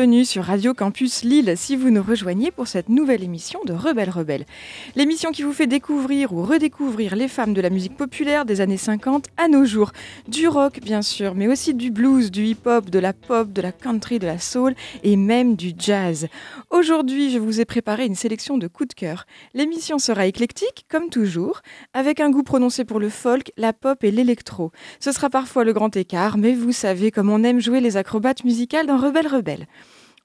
bienvenue sur Radio Campus Lille si vous nous rejoignez pour cette nouvelle émission de Rebelle Rebelle. L'émission qui vous fait découvrir ou redécouvrir les femmes de la musique populaire des années 50 à nos jours. Du rock bien sûr, mais aussi du blues, du hip-hop, de la pop, de la country, de la soul et même du jazz. Aujourd'hui, je vous ai préparé une sélection de coups de cœur. L'émission sera éclectique, comme toujours, avec un goût prononcé pour le folk, la pop et l'électro. Ce sera parfois le grand écart, mais vous savez comme on aime jouer les acrobates musicales dans Rebelle Rebelle.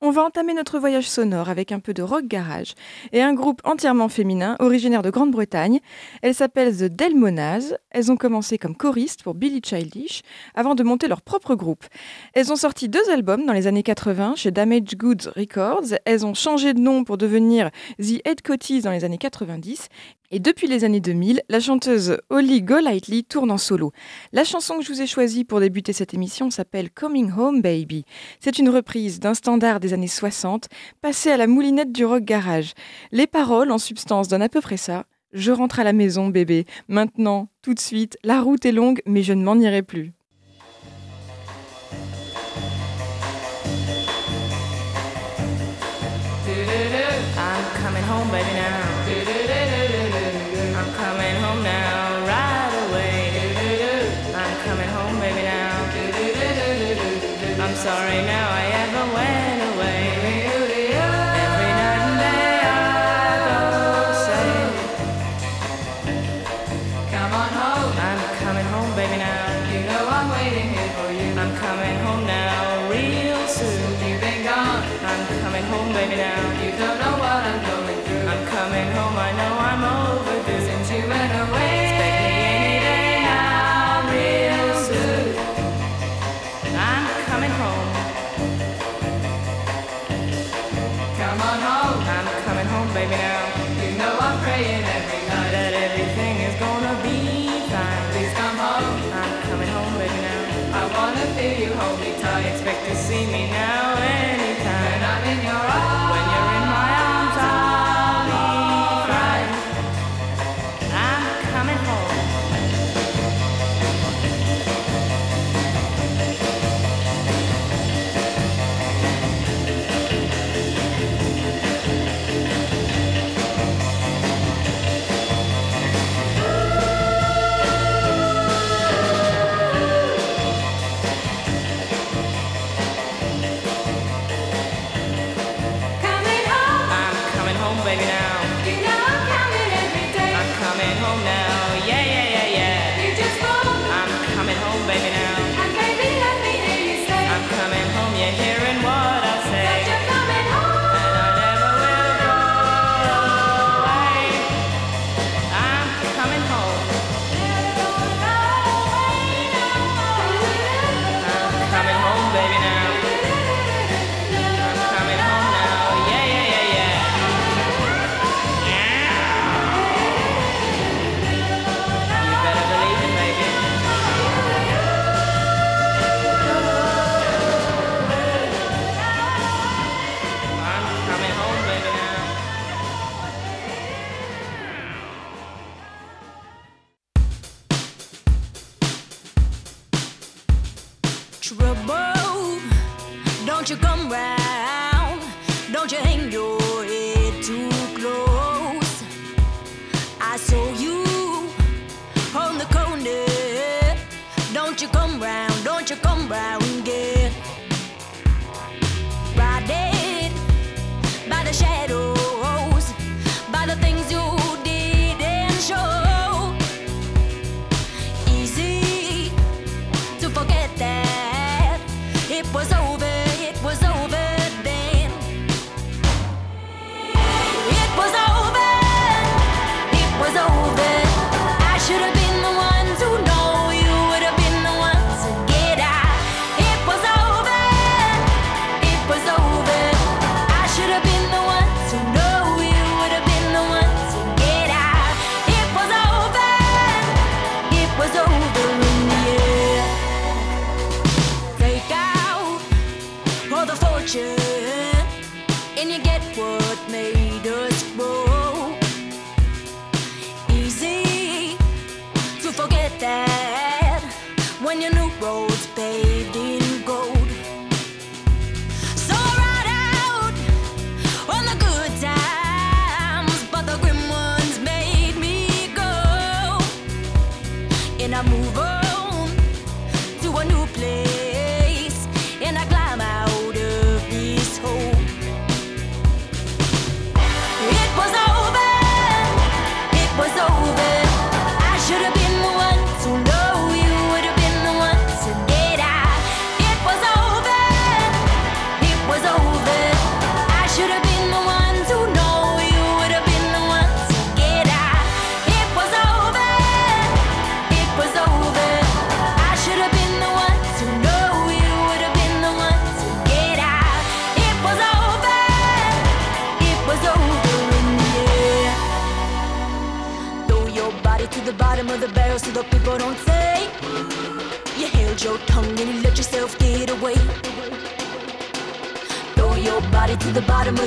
On va entamer notre voyage sonore avec un peu de rock garage et un groupe entièrement féminin originaire de Grande-Bretagne. Elles s'appellent The Delmonas. Elles ont commencé comme choristes pour Billy Childish avant de monter leur propre groupe. Elles ont sorti deux albums dans les années 80 chez Damage Goods Records. Elles ont changé de nom pour devenir The Head Coties dans les années 90 et depuis les années 2000, la chanteuse Holly Golightly tourne en solo. La chanson que je vous ai choisie pour débuter cette émission s'appelle Coming Home Baby. C'est une reprise d'un standard des années 60, passé à la moulinette du rock garage. Les paroles, en substance, donnent à peu près ça. Je rentre à la maison, bébé. Maintenant, tout de suite, la route est longue, mais je ne m'en irai plus.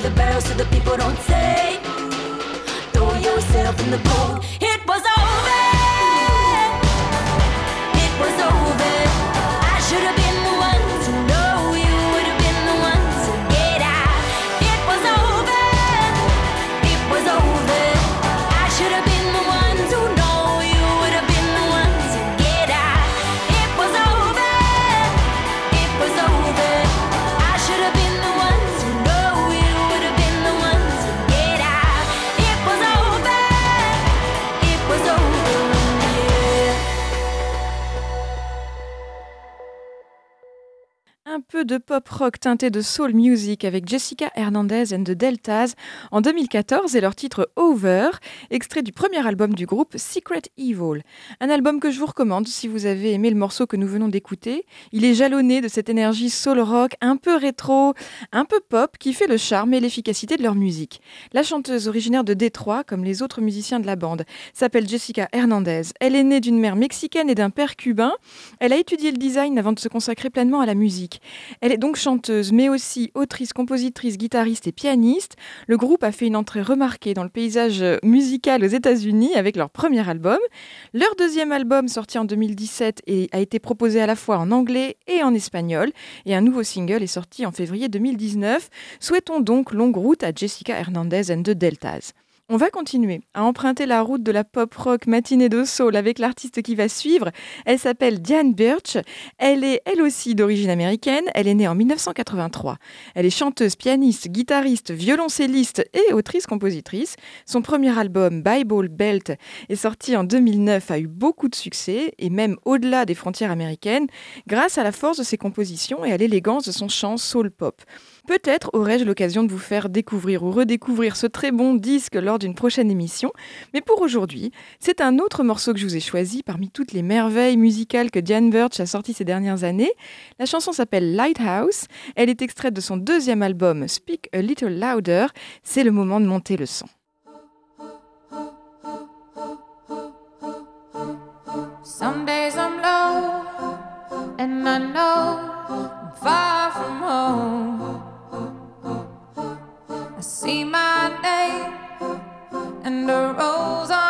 the barrels to the Un peu de pop rock teinté de soul music avec Jessica Hernandez and the Deltas en 2014 et leur titre Over, extrait du premier album du groupe Secret Evil. Un album que je vous recommande si vous avez aimé le morceau que nous venons d'écouter. Il est jalonné de cette énergie soul rock un peu rétro, un peu pop qui fait le charme et l'efficacité de leur musique. La chanteuse originaire de Détroit, comme les autres musiciens de la bande, s'appelle Jessica Hernandez. Elle est née d'une mère mexicaine et d'un père cubain. Elle a étudié le design avant de se consacrer pleinement à la musique. Elle est donc chanteuse, mais aussi autrice, compositrice, guitariste et pianiste. Le groupe a fait une entrée remarquée dans le paysage musical aux États-Unis avec leur premier album. Leur deuxième album, sorti en 2017, et a été proposé à la fois en anglais et en espagnol. Et un nouveau single est sorti en février 2019. Souhaitons donc longue route à Jessica Hernandez and the Deltas. On va continuer à emprunter la route de la pop rock matinée de soul avec l'artiste qui va suivre. Elle s'appelle Diane Birch. Elle est elle aussi d'origine américaine. Elle est née en 1983. Elle est chanteuse, pianiste, guitariste, violoncelliste et autrice-compositrice. Son premier album, Bible Belt, est sorti en 2009, a eu beaucoup de succès et même au-delà des frontières américaines grâce à la force de ses compositions et à l'élégance de son chant soul pop. Peut-être aurai-je l'occasion de vous faire découvrir ou redécouvrir ce très bon disque lors d'une prochaine émission, mais pour aujourd'hui, c'est un autre morceau que je vous ai choisi parmi toutes les merveilles musicales que Diane Birch a sorties ces dernières années. La chanson s'appelle Lighthouse, elle est extraite de son deuxième album Speak a Little Louder, c'est le moment de monter le son. I see my name and a rose on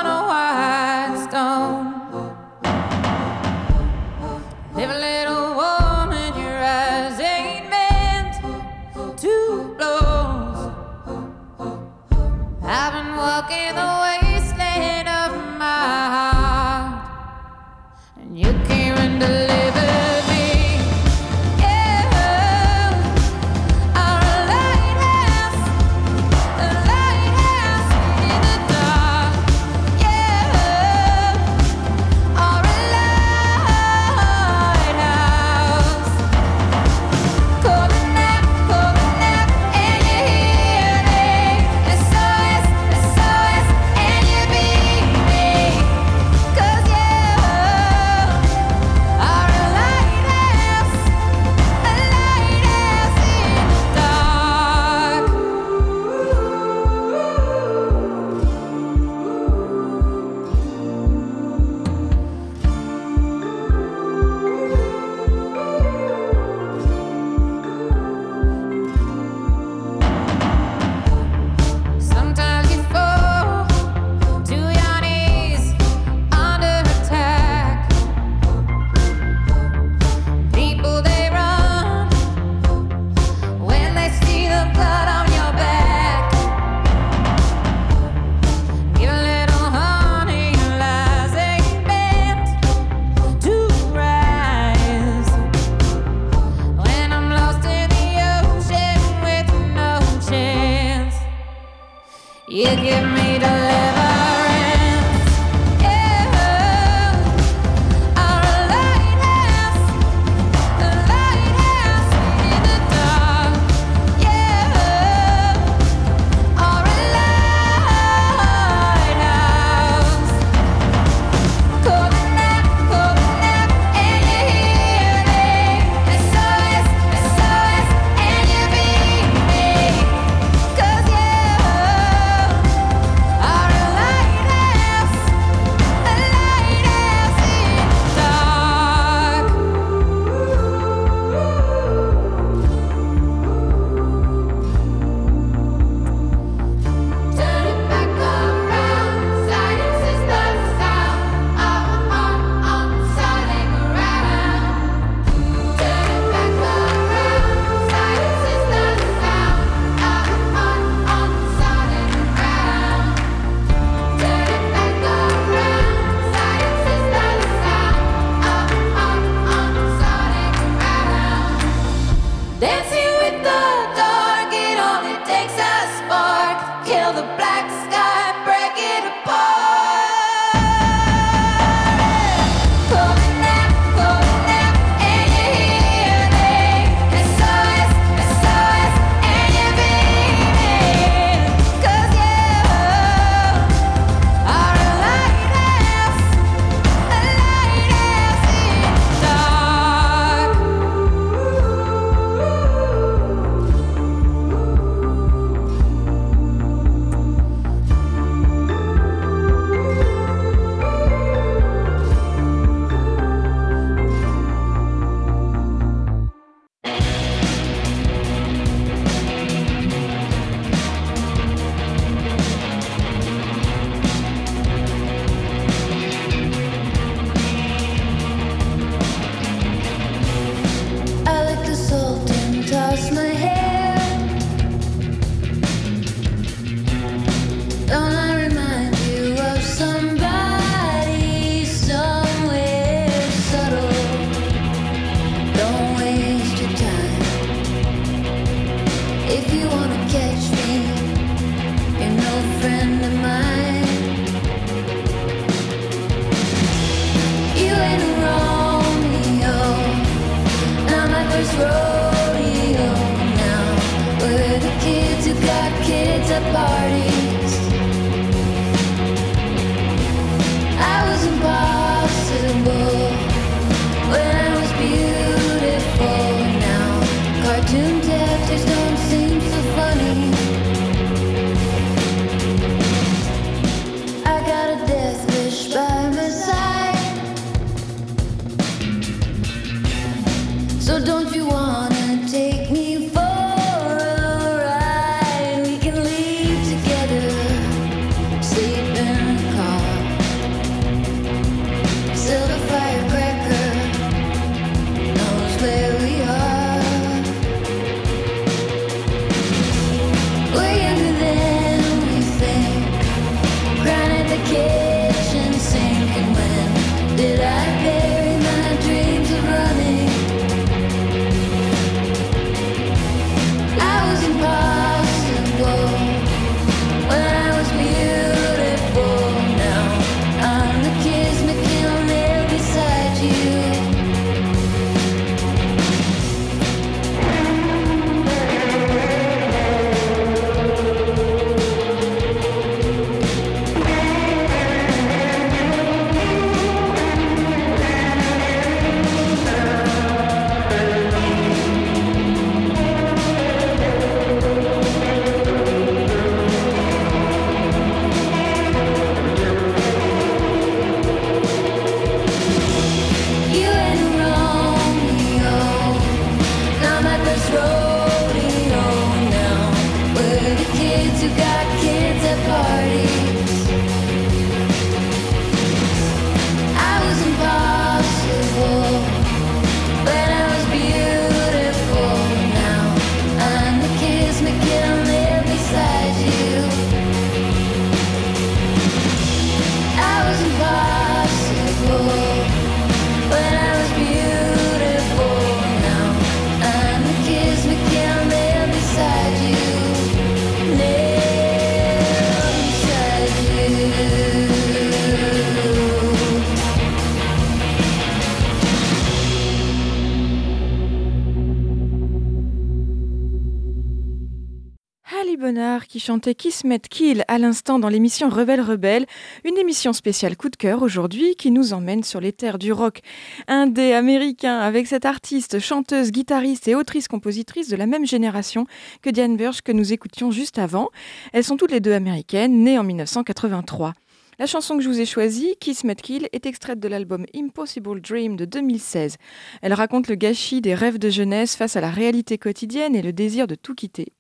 Bonnard qui chantait Kiss Met Kill à l'instant dans l'émission Rebelle Rebelle, une émission spéciale coup de cœur aujourd'hui qui nous emmène sur les terres du rock indé américain avec cette artiste, chanteuse, guitariste et autrice-compositrice de la même génération que Diane Burch que nous écoutions juste avant. Elles sont toutes les deux américaines, nées en 1983. La chanson que je vous ai choisie, Kiss Met Kill, est extraite de l'album Impossible Dream de 2016. Elle raconte le gâchis des rêves de jeunesse face à la réalité quotidienne et le désir de tout quitter.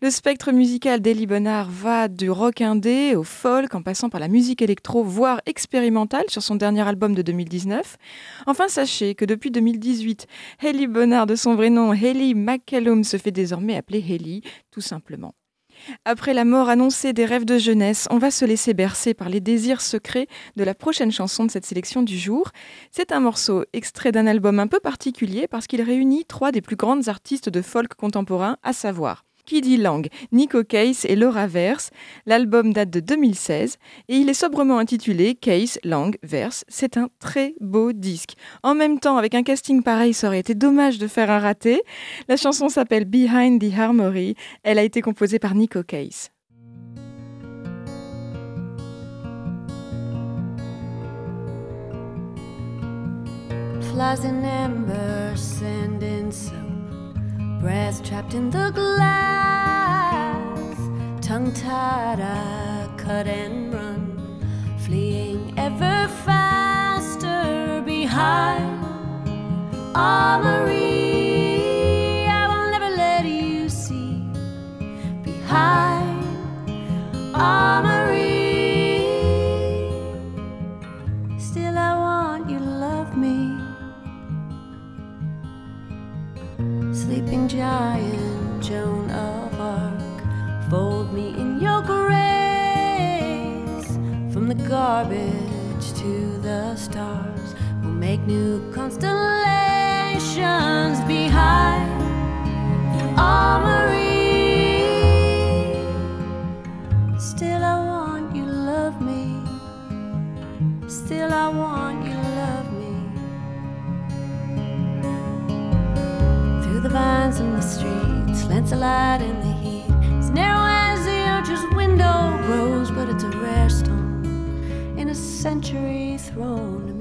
Le spectre musical d'Elie Bonnard va du rock indé au folk en passant par la musique électro, voire expérimentale sur son dernier album de 2019. Enfin, sachez que depuis 2018, Hayley Bonnard, de son vrai nom Hayley McCallum, se fait désormais appeler Hayley, tout simplement. Après la mort annoncée des rêves de jeunesse, on va se laisser bercer par les désirs secrets de la prochaine chanson de cette sélection du jour. C'est un morceau extrait d'un album un peu particulier parce qu'il réunit trois des plus grandes artistes de folk contemporain, à savoir Kiddy Lang, Nico Case et Laura Verse. L'album date de 2016 et il est sobrement intitulé Case, Lang, Verse. C'est un très beau disque. En même temps, avec un casting pareil, ça aurait été dommage de faire un raté. La chanson s'appelle Behind the Armory. Elle a été composée par Nico Case. Breath trapped in the glass. Tongue tied, I cut and run. Fleeing ever faster behind armory. I will never let you see. Behind armory. Sleeping giant, Joan of Arc, fold me in your grace. From the garbage to the stars, we'll make new constellations behind the armory. Still, I want you to love me. Still, I want you Vines and the streets, Lancelot in the heat. As narrow as the archer's window grows, but it's a rare stone in a century thrown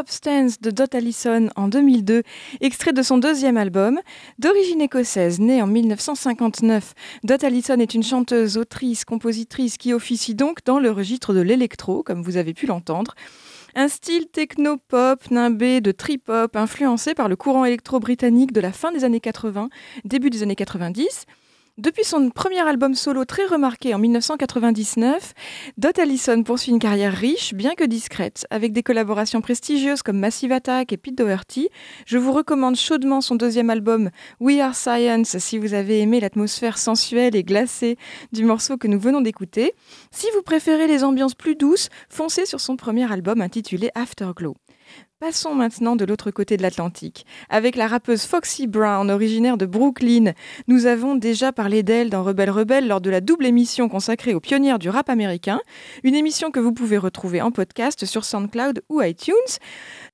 Substance de Dot Allison en 2002, extrait de son deuxième album. D'origine écossaise, née en 1959, Dot Allison est une chanteuse, autrice, compositrice qui officie donc dans le registre de l'électro, comme vous avez pu l'entendre. Un style techno-pop, nimbé de trip-hop, influencé par le courant électro-britannique de la fin des années 80, début des années 90. Depuis son premier album solo très remarqué en 1999, Dot Allison poursuit une carrière riche, bien que discrète, avec des collaborations prestigieuses comme Massive Attack et Pete Doherty. Je vous recommande chaudement son deuxième album We Are Science si vous avez aimé l'atmosphère sensuelle et glacée du morceau que nous venons d'écouter. Si vous préférez les ambiances plus douces, foncez sur son premier album intitulé Afterglow. Passons maintenant de l'autre côté de l'Atlantique. Avec la rappeuse Foxy Brown, originaire de Brooklyn, nous avons déjà parlé d'elle dans Rebelle Rebelle lors de la double émission consacrée aux pionnières du rap américain, une émission que vous pouvez retrouver en podcast sur SoundCloud ou iTunes.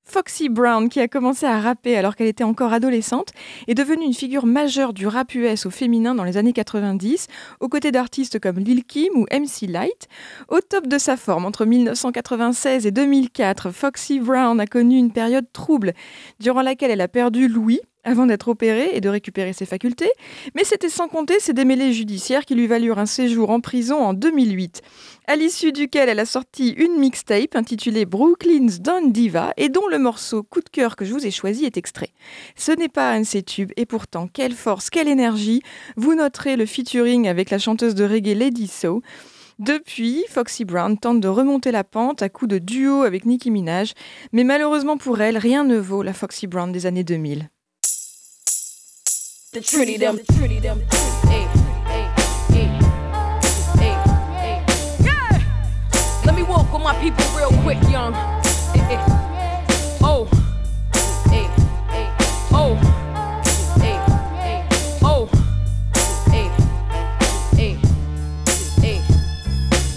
Foxy Brown, qui a commencé à rapper alors qu'elle était encore adolescente, est devenue une figure majeure du rap US au féminin dans les années 90, aux côtés d'artistes comme Lil Kim ou MC Light. Au top de sa forme, entre 1996 et 2004, Foxy Brown a connu une période trouble, durant laquelle elle a perdu Louis, avant d'être opérée et de récupérer ses facultés, mais c'était sans compter ses démêlés judiciaires qui lui valurent un séjour en prison en 2008, à l'issue duquel elle a sorti une mixtape intitulée Brooklyn's Don Diva et dont le morceau Coup de cœur que je vous ai choisi est extrait. Ce n'est pas un de ses tubes et pourtant quelle force, quelle énergie Vous noterez le featuring avec la chanteuse de reggae Lady So. Depuis, Foxy Brown tente de remonter la pente à coups de duo avec Nicki Minaj, mais malheureusement pour elle, rien ne vaut la Foxy Brown des années 2000. The Trinity them, Trinity them, hey, hey, hey, hey, hey. Yeah. Let me walk with my people real quick, young. Hey, hey. Oh, hey, hey, oh, hey, hey, oh, hey, hey, hey.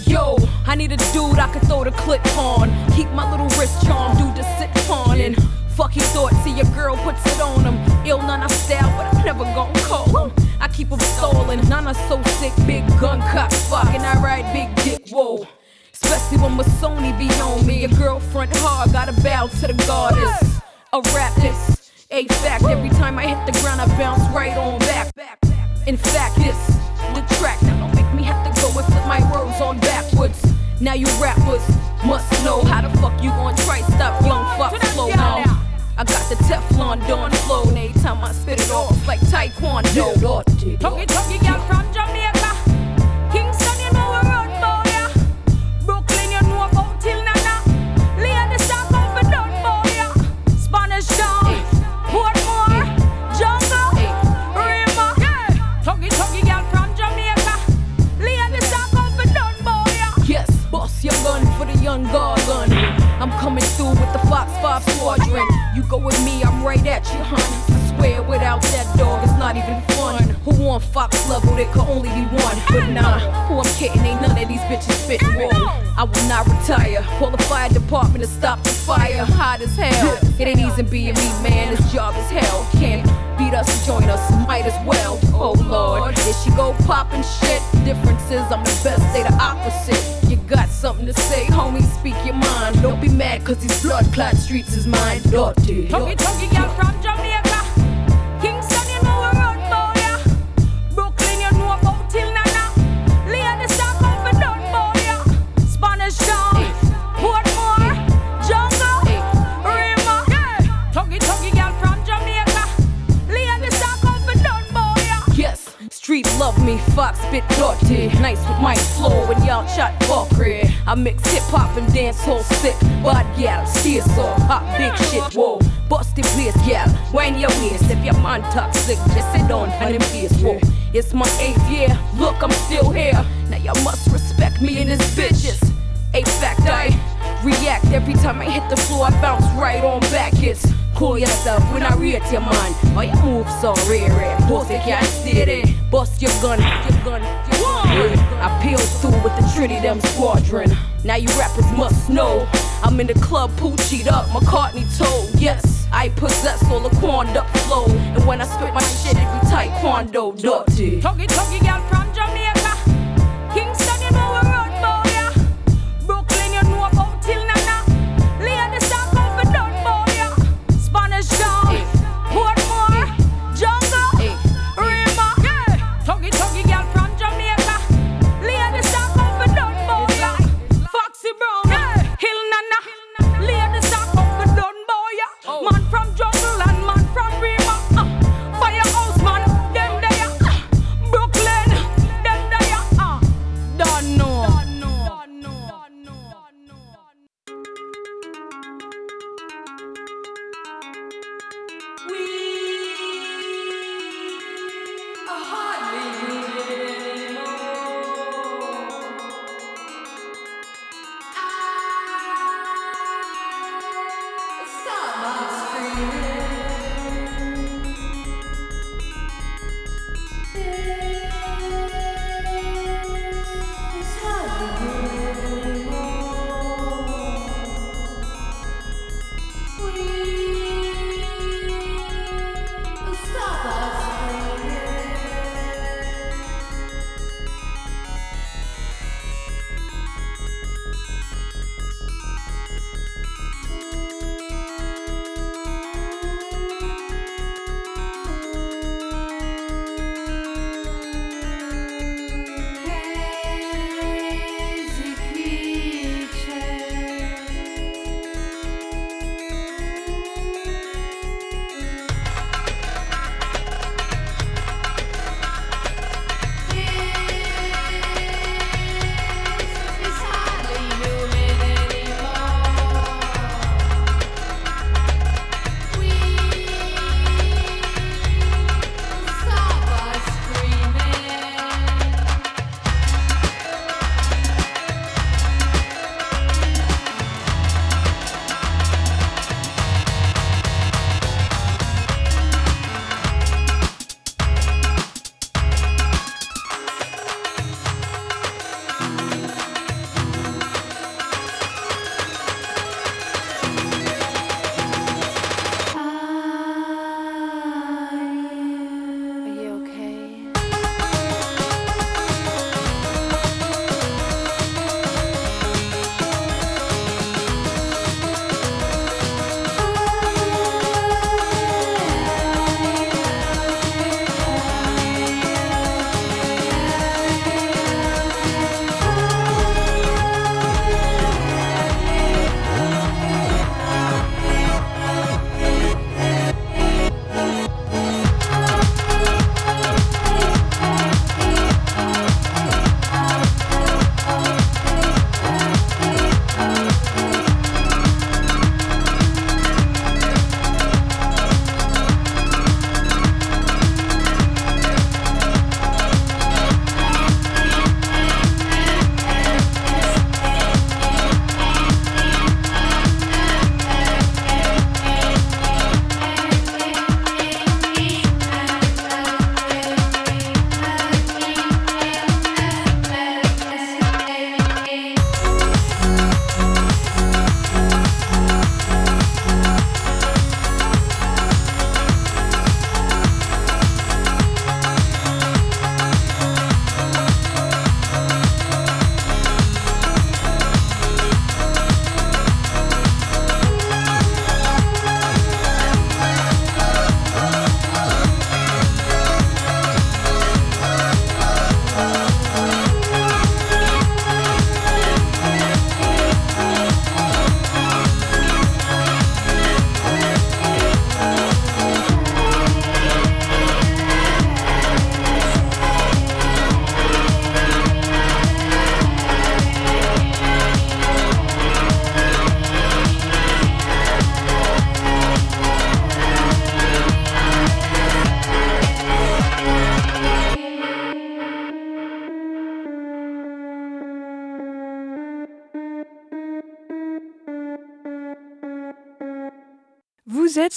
Yo, I need a dude I could throw the clip on. Keep my little wrist charm, dude to sit on and. Fuck he thought, see your girl puts it on him. Ill none I style, but I'm never gon' call. I keep him stolen, none so sick, big gun cock fucking. I ride big dick, whoa. Especially when my Sony be on me. Your girlfriend hard, gotta bow to the goddess. A rap this, a fact. Every time I hit the ground, I bounce right on back. In fact, this the track. Now don't make me have to go and flip my words on backwards. Now you rappers must know how the fuck you gon' try stop young fuck flow now. I got the Teflon Dawn flow, and every time I spit it off like Taekwondo. Talkie talkie girl from Jamaica, go with me, I'm right at you, hun. I swear without that dog, it's not even fun. Who on Fox level, there could only be one. But nah, who I'm kidding, ain't none of these bitches fit. I will not retire. Call the fire department to stop the fire. Hot as hell. It ain't easy being me, man. This job is hell. Can't beat us, join us, might as well. Oh lord, if she go poppin' shit, differences, I'm the best, they the opposite. You got something to say, homie, speak your mind. Don't be mad, cause these blood clot streets is mine. Dirty. Talkie, girl from Jamaica. Me, Fox spit dirty. Nice with my flow and y'all shot fuckery. I mix hip hop and dance hall sick. Bad gal, steer saw, hot big shit, whoa. Busted place, wind your waist. If your man toxic, just sit down and him face, whoa. It's my eighth year, look, I'm still here. Now y'all must respect me and this bitches. A fact, I react every time I hit the floor, I bounce right on back. It's cool yourself when I rate your man. Oh, you move so rare, rare. Boss, you can't stay there. Bust your gun, your gun, your gun. Yeah. I peeled through with the Trinity them squadron. Now you rappers must know. I'm in the club, poochied up, McCartney told. Yes, I possess all the quand up flow. And when I spit my shit, it be taekwondo dirty. Talkie, talkie, girl from Jamaica.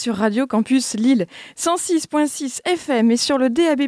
Sur Radio Campus Lille, 106.6 FM et sur le DAB+.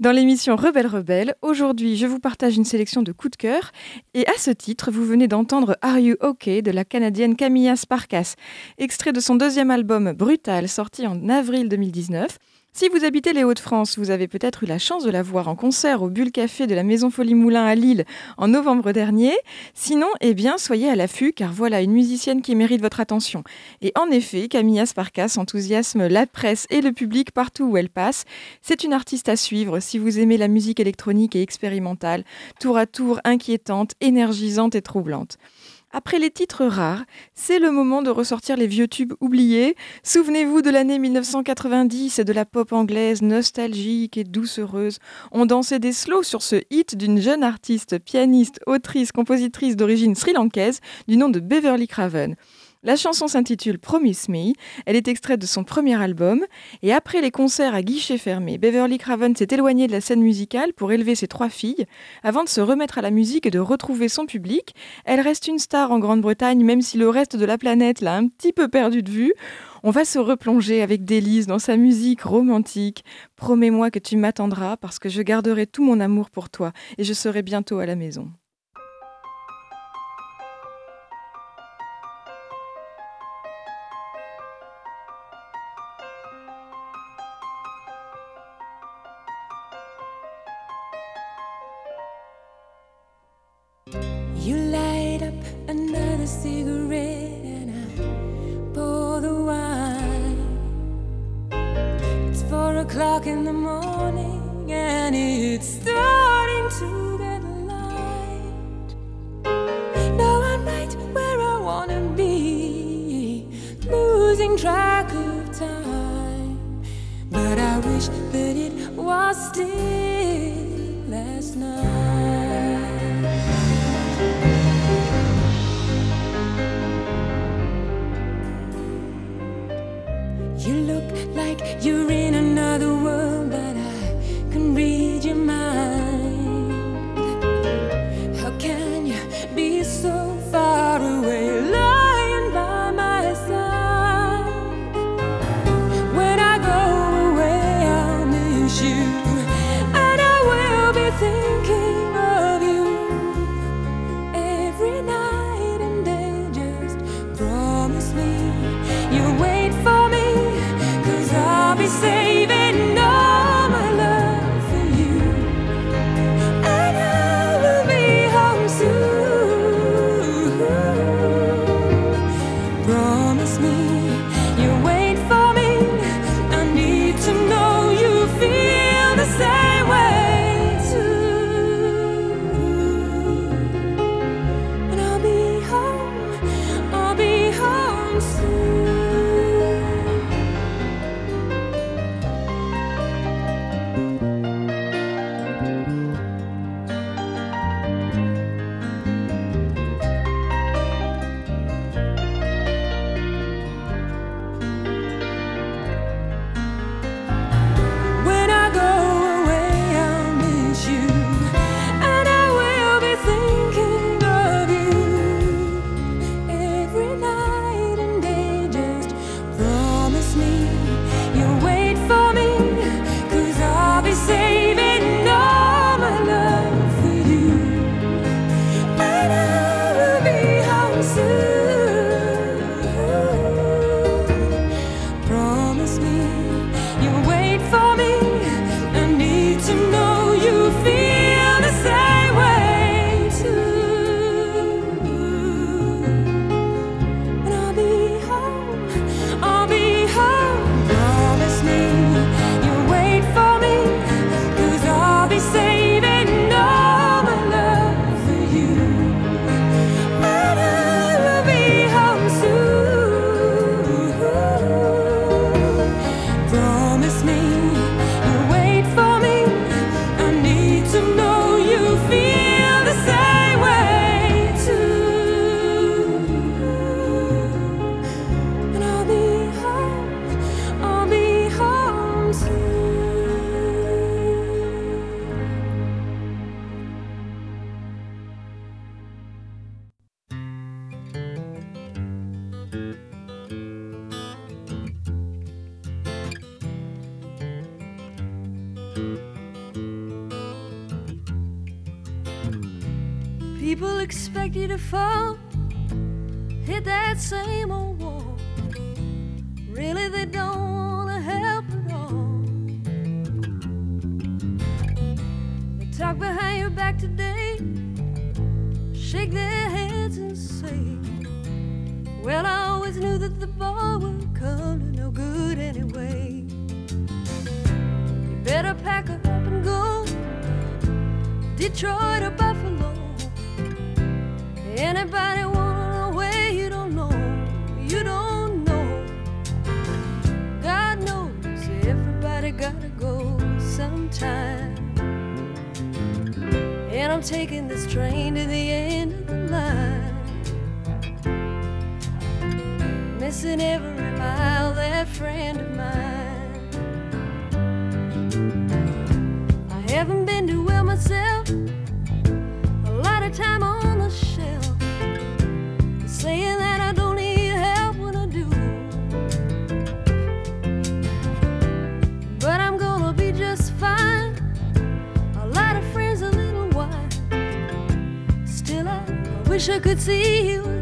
Dans l'émission Rebelle Rebelle, aujourd'hui, je vous partage une sélection de coups de cœur. Et à ce titre, vous venez d'entendre Are You OK de la Canadienne Camilla Sparkas, extrait de son deuxième album Brutal, sorti en avril 2019. Si vous habitez les Hauts-de-France, vous avez peut-être eu la chance de la voir en concert au Bulle Café de la Maison Folie Moulin à Lille en novembre dernier. Sinon, eh bien, soyez à l'affût car voilà une musicienne qui mérite votre attention. Et en effet, Camilla Sparkas enthousiasme la presse et le public partout où elle passe. C'est une artiste à suivre si vous aimez la musique électronique et expérimentale, tour à tour inquiétante, énergisante et troublante. Après les titres rares, c'est le moment de ressortir les vieux tubes oubliés. Souvenez-vous de l'année 1990 et de la pop anglaise nostalgique et doucereuse. On dansait des slows sur ce hit d'une jeune artiste, pianiste, autrice, compositrice d'origine sri-lankaise du nom de Beverly Craven. La chanson s'intitule Promise Me, elle est extraite de son premier album, et après les concerts à guichet fermé, Beverly Craven s'est éloignée de la scène musicale pour élever ses trois filles. Avant de se remettre à la musique et de retrouver son public, elle reste une star en Grande-Bretagne, même si le reste de la planète l'a un petit peu perdue de vue. On va se replonger avec délice dans sa musique romantique. Promets-moi que tu m'attendras parce que je garderai tout mon amour pour toi et je serai bientôt à la maison. Cigarette and I pour the wine. It's four o'clock in the morning and it's starting to get light. Now I'm right where I wanna be, losing track of time. But I wish that it was still last night. You look like you're in another world, could see you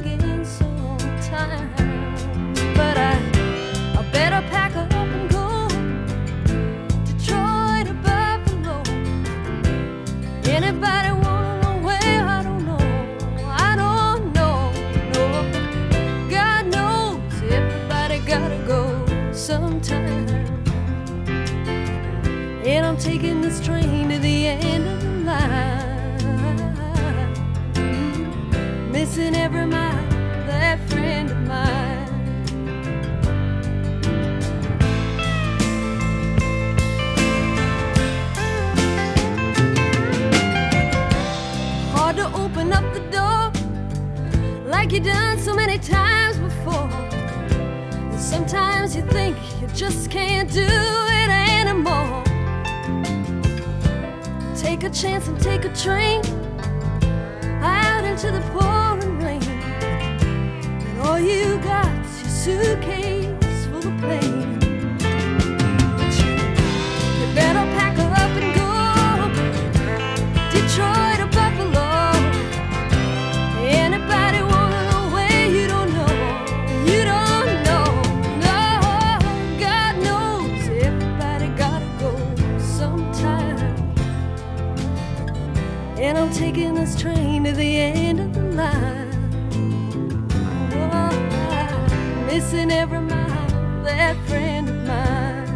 missing every mile, that friend of mine.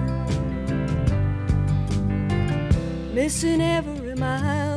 Missing every mile,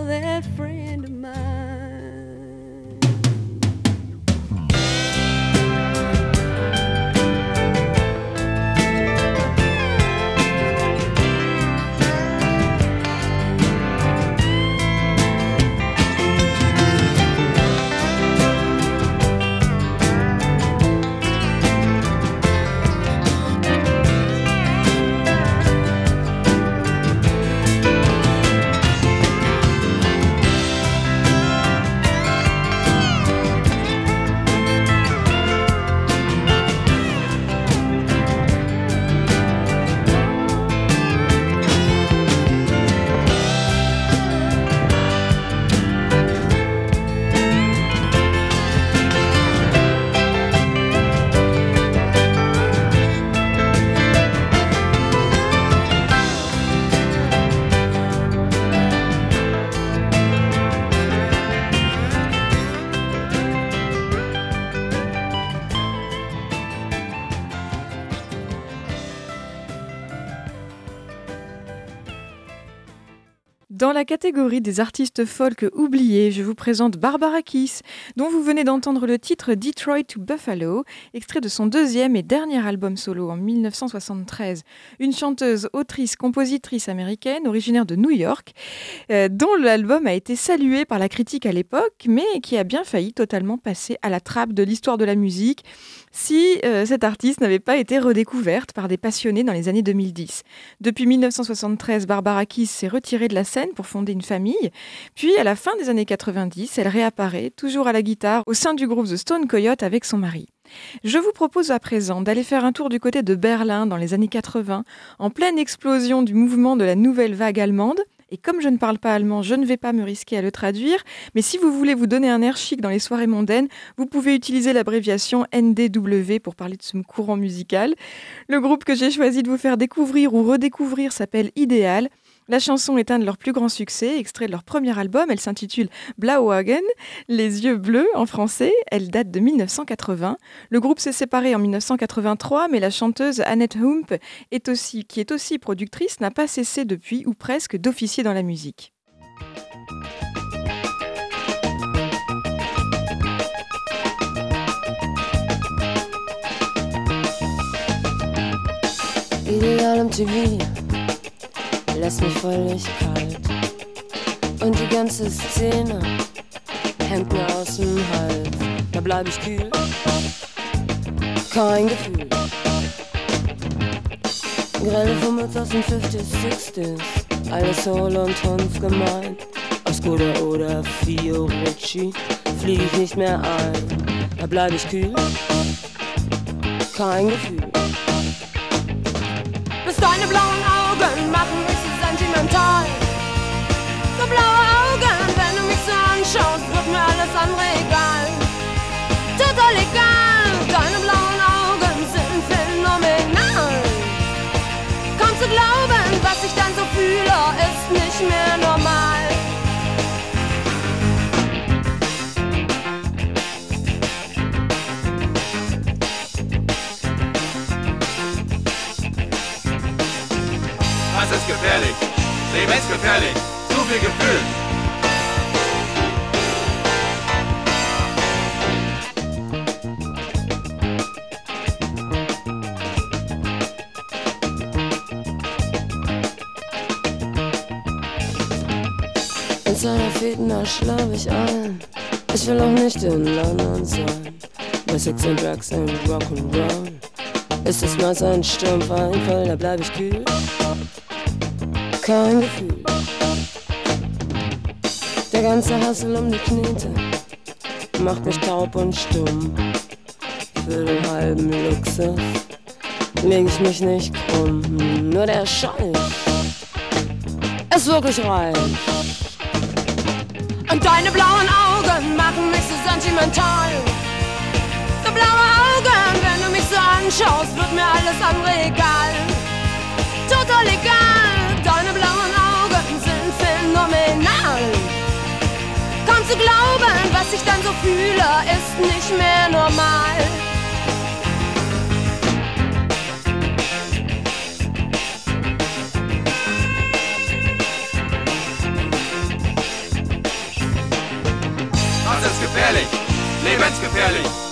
la catégorie des artistes folk oubliés, je vous présente Barbara Kiss, dont vous venez d'entendre le titre Detroit to Buffalo, extrait de son deuxième et dernier album solo en 1973. Une chanteuse, autrice, compositrice américaine originaire de New York, euh, dont l'album a été salué par la critique à l'époque, mais qui a bien failli totalement passer à la trappe de l'histoire de la musique si euh, cette artiste n'avait pas été redécouverte par des passionnés dans les années 2010. Depuis 1973, Barbara Kiss s'est retirée de la scène pour fonder une famille, puis à la fin des années 90, elle réapparaît, toujours à la guitare, au sein du groupe The Stone Coyote avec son mari. Je vous propose à présent d'aller faire un tour du côté de Berlin dans les années 80, en pleine explosion du mouvement de la nouvelle vague allemande, Et comme je ne parle pas allemand, je ne vais pas me risquer à le traduire. Mais si vous voulez vous donner un air chic dans les soirées mondaines, vous pouvez utiliser l'abréviation NDW pour parler de ce courant musical. Le groupe que j'ai choisi de vous faire découvrir ou redécouvrir s'appelle Idéal. La chanson est un de leurs plus grands succès, extrait de leur premier album. Elle s'intitule Blauwagen, Les yeux bleus en français. Elle date de 1980. Le groupe s'est séparé en 1983, mais la chanteuse Annette Hump, qui est aussi productrice, n'a pas cessé depuis, ou presque, d'officier dans la musique. Lässt mich völlig kalt. Und die ganze Szene hängt mir aus dem Hals. Da bleib ich kühl, kein Gefühl. Grelle Fummels aus den 50s, 60s, alles Soul und Tons gemeint. Auf Skoda oder Fiorucci flieg ich nicht mehr ein. Da bleib ich kühl, kein Gefühl. Bis deine blauen So blaue Augen, wenn du mich so anschaust, wird mir alles andere egal. Total egal, deine blauen Augen sind phänomenal. Kaum zu glauben, was ich dann so fühle, ist nicht mehr normal. Das ist gefährlich. Lebensgefährlich. Zu viel Gefühl. In seiner da schlaf ich ein. Ich will auch nicht in London sein. Bei Sex and Drugs and Rock'n'Roll. Ist es mal so ein Sturmfall, da bleib ich kühl. Kein Gefühl. Der ganze Hassel um die Knete macht mich taub und stumm. Für den halben Luxus leg ich mich nicht krumm. Nur der Schall ist wirklich reich. Und deine blauen Augen machen mich so sentimental. So blaue Augen, wenn du mich so anschaust, wird mir alles andere egal. Total egal, deine blauen Augen sind phänomenal. Kaum zu glauben, was ich dann so fühle, ist nicht mehr normal. Das ist gefährlich. Lebensgefährlich.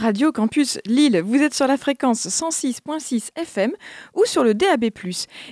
Radio Campus Lille. Vous êtes sur la fréquence 106.6 FM ou sur le DAB+.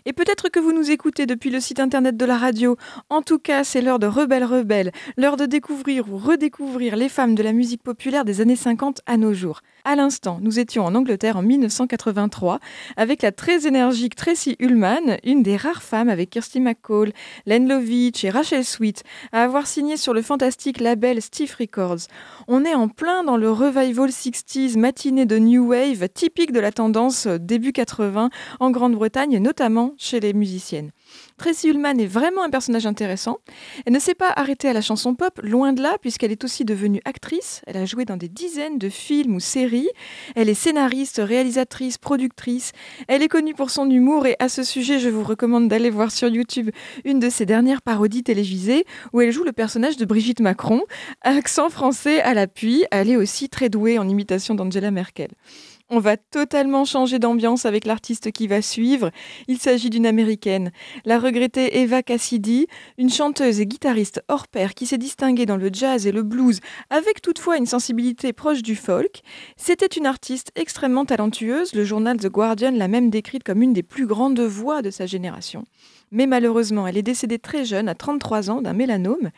Et peut-être que vous nous écoutez depuis le site internet de la radio. En tout cas, c'est l'heure de Rebelle Rebelle, l'heure de découvrir ou redécouvrir les femmes de la musique populaire des années 50 à nos jours. À l'instant, nous étions en Angleterre en 1983 avec la très énergique Tracy Ullman, une des rares femmes avec Kirsty McCall, Len Lovitch et Rachel Sweet à avoir signé sur le fantastique label Stiff Records. On est en plein dans le revival 60s matinée de New Wave typique de la tendance début 80 en Grande-Bretagne, notamment chez les musiciennes. Tracy Ullman est vraiment un personnage intéressant. Elle ne s'est pas arrêtée à la chanson pop, loin de là, puisqu'elle est aussi devenue actrice. Elle a joué dans des dizaines de films ou séries. Elle est scénariste, réalisatrice, productrice. Elle est connue pour son humour et à ce sujet, je vous recommande d'aller voir sur YouTube une de ses dernières parodies télévisées où elle joue le personnage de Brigitte Macron, accent français à l'appui. Elle est aussi très douée en imitation d'Angela Merkel. On va totalement changer d'ambiance avec l'artiste qui va suivre. Il s'agit d'une américaine, la regrettée Eva Cassidy, une chanteuse et guitariste hors pair qui s'est distinguée dans le jazz et le blues avec toutefois une sensibilité proche du folk. C'était une artiste extrêmement talentueuse, le journal The Guardian l'a même décrite comme une des plus grandes voix de sa génération. Mais malheureusement, elle est décédée très jeune, à 33 ans, d'un mélanome.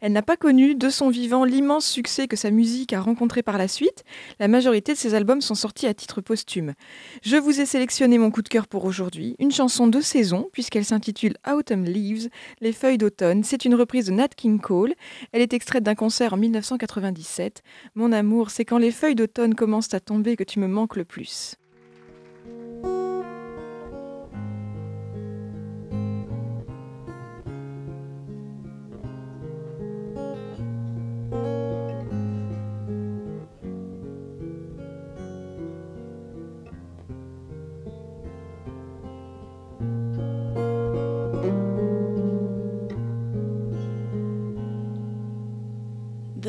Elle n'a pas connu de son vivant l'immense succès que sa musique a rencontré par la suite. La majorité de ses albums sont sortis à titre posthume. Je vous ai sélectionné mon coup de cœur pour aujourd'hui, une chanson de saison, puisqu'elle s'intitule Autumn Leaves, les feuilles d'automne. C'est une reprise de Nat King Cole. Elle est extraite d'un concert en 1997. Mon amour, c'est quand les feuilles d'automne commencent à tomber que tu me manques le plus.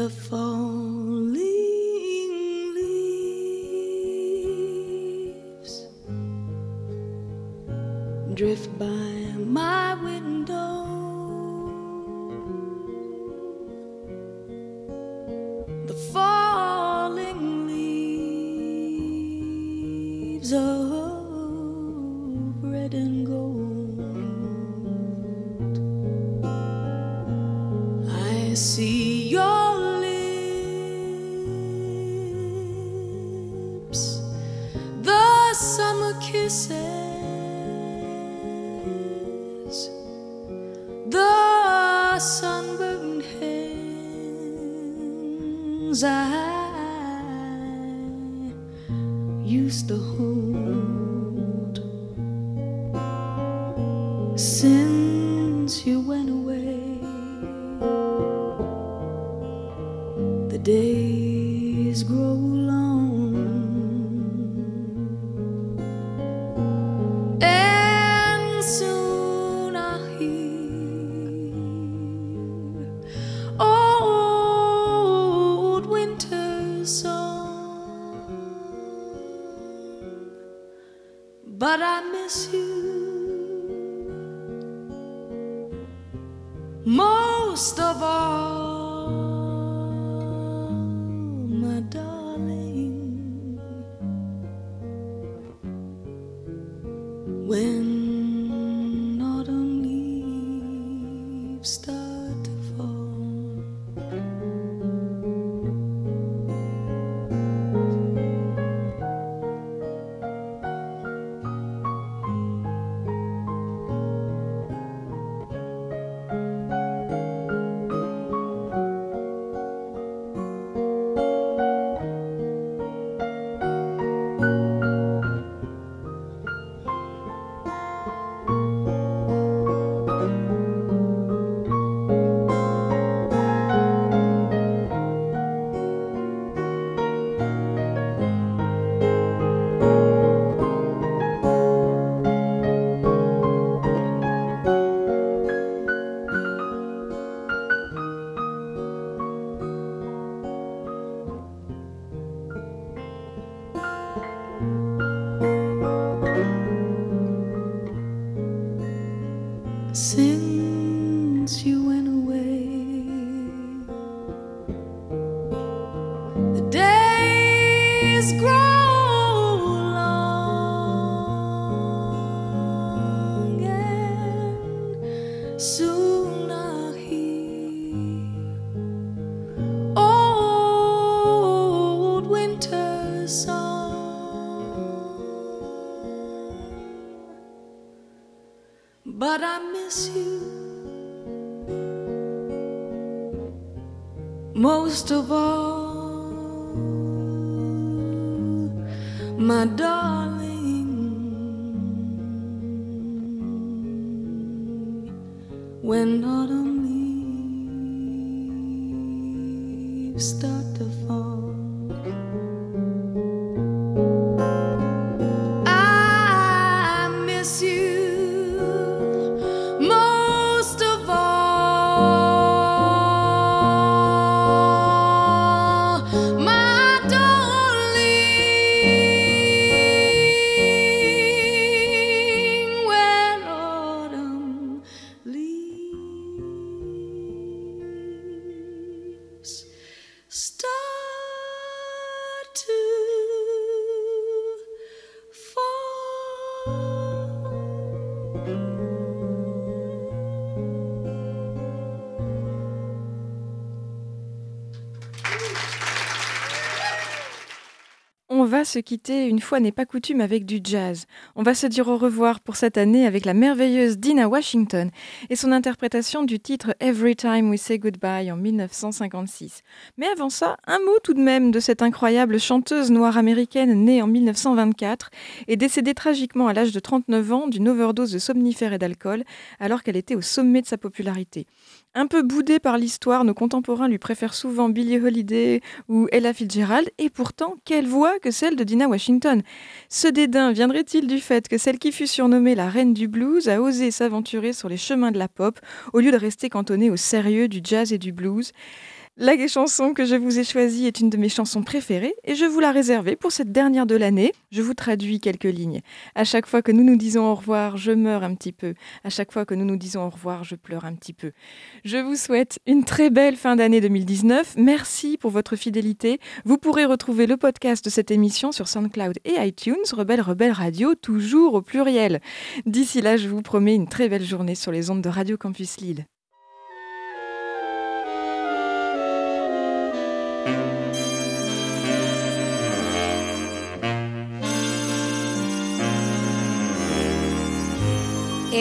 The falling leaves drift by my window. The falling leaves of red and gold. I see the home. Of all, On va se quitter, une fois n'est pas coutume, avec du jazz. On va se dire au revoir pour cette année avec la merveilleuse Dina Washington et son interprétation du titre Every Time We Say Goodbye en 1956. Mais avant ça, un mot tout de même de cette incroyable chanteuse noire américaine née en 1924 et décédée tragiquement à l'âge de 39 ans d'une overdose de somnifères et d'alcool alors qu'elle était au sommet de sa popularité. Un peu boudée par l'histoire, nos contemporains lui préfèrent souvent Billie Holiday ou Ella Fitzgerald, et pourtant, quelle voix que celle de Dina Washington. Ce dédain viendrait-il du fait que celle qui fut surnommée la reine du blues a osé s'aventurer sur les chemins de la pop au lieu de rester cantonnée au sérieux du jazz et du blues? La chanson que je vous ai choisie est une de mes chansons préférées et je vous la réservais pour cette dernière de l'année. Je vous traduis quelques lignes. À chaque fois que nous nous disons au revoir, je meurs un petit peu. À chaque fois que nous nous disons au revoir, je pleure un petit peu. Je vous souhaite une très belle fin d'année 2019. Merci pour votre fidélité. Vous pourrez retrouver le podcast de cette émission sur SoundCloud et iTunes, Rebelle Rebelle Radio, toujours au pluriel. D'ici là, je vous promets une très belle journée sur les ondes de Radio Campus Lille.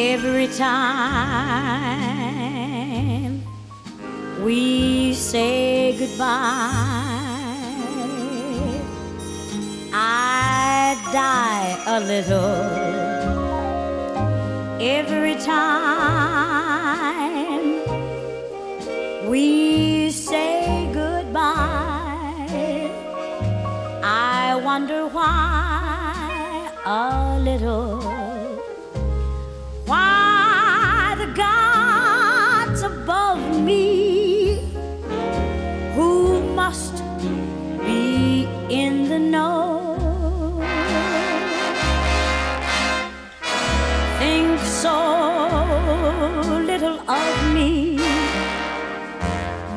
Every time we say goodbye, I die a little. Every time we say goodbye, I wonder why a little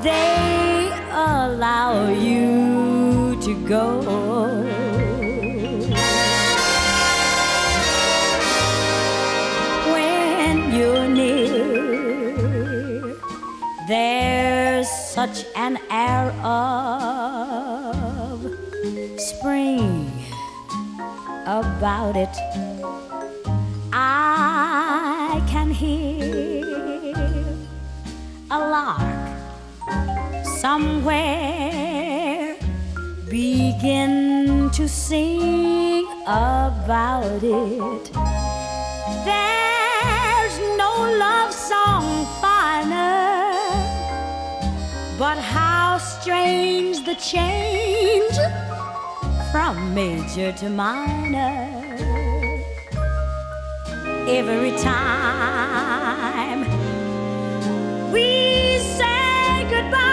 they allow you to go when you're near. There's such an air of spring about it. somewhere begin to sing about it. There's no love song finer, but how strange the change from major to minor. Every time we say goodbye.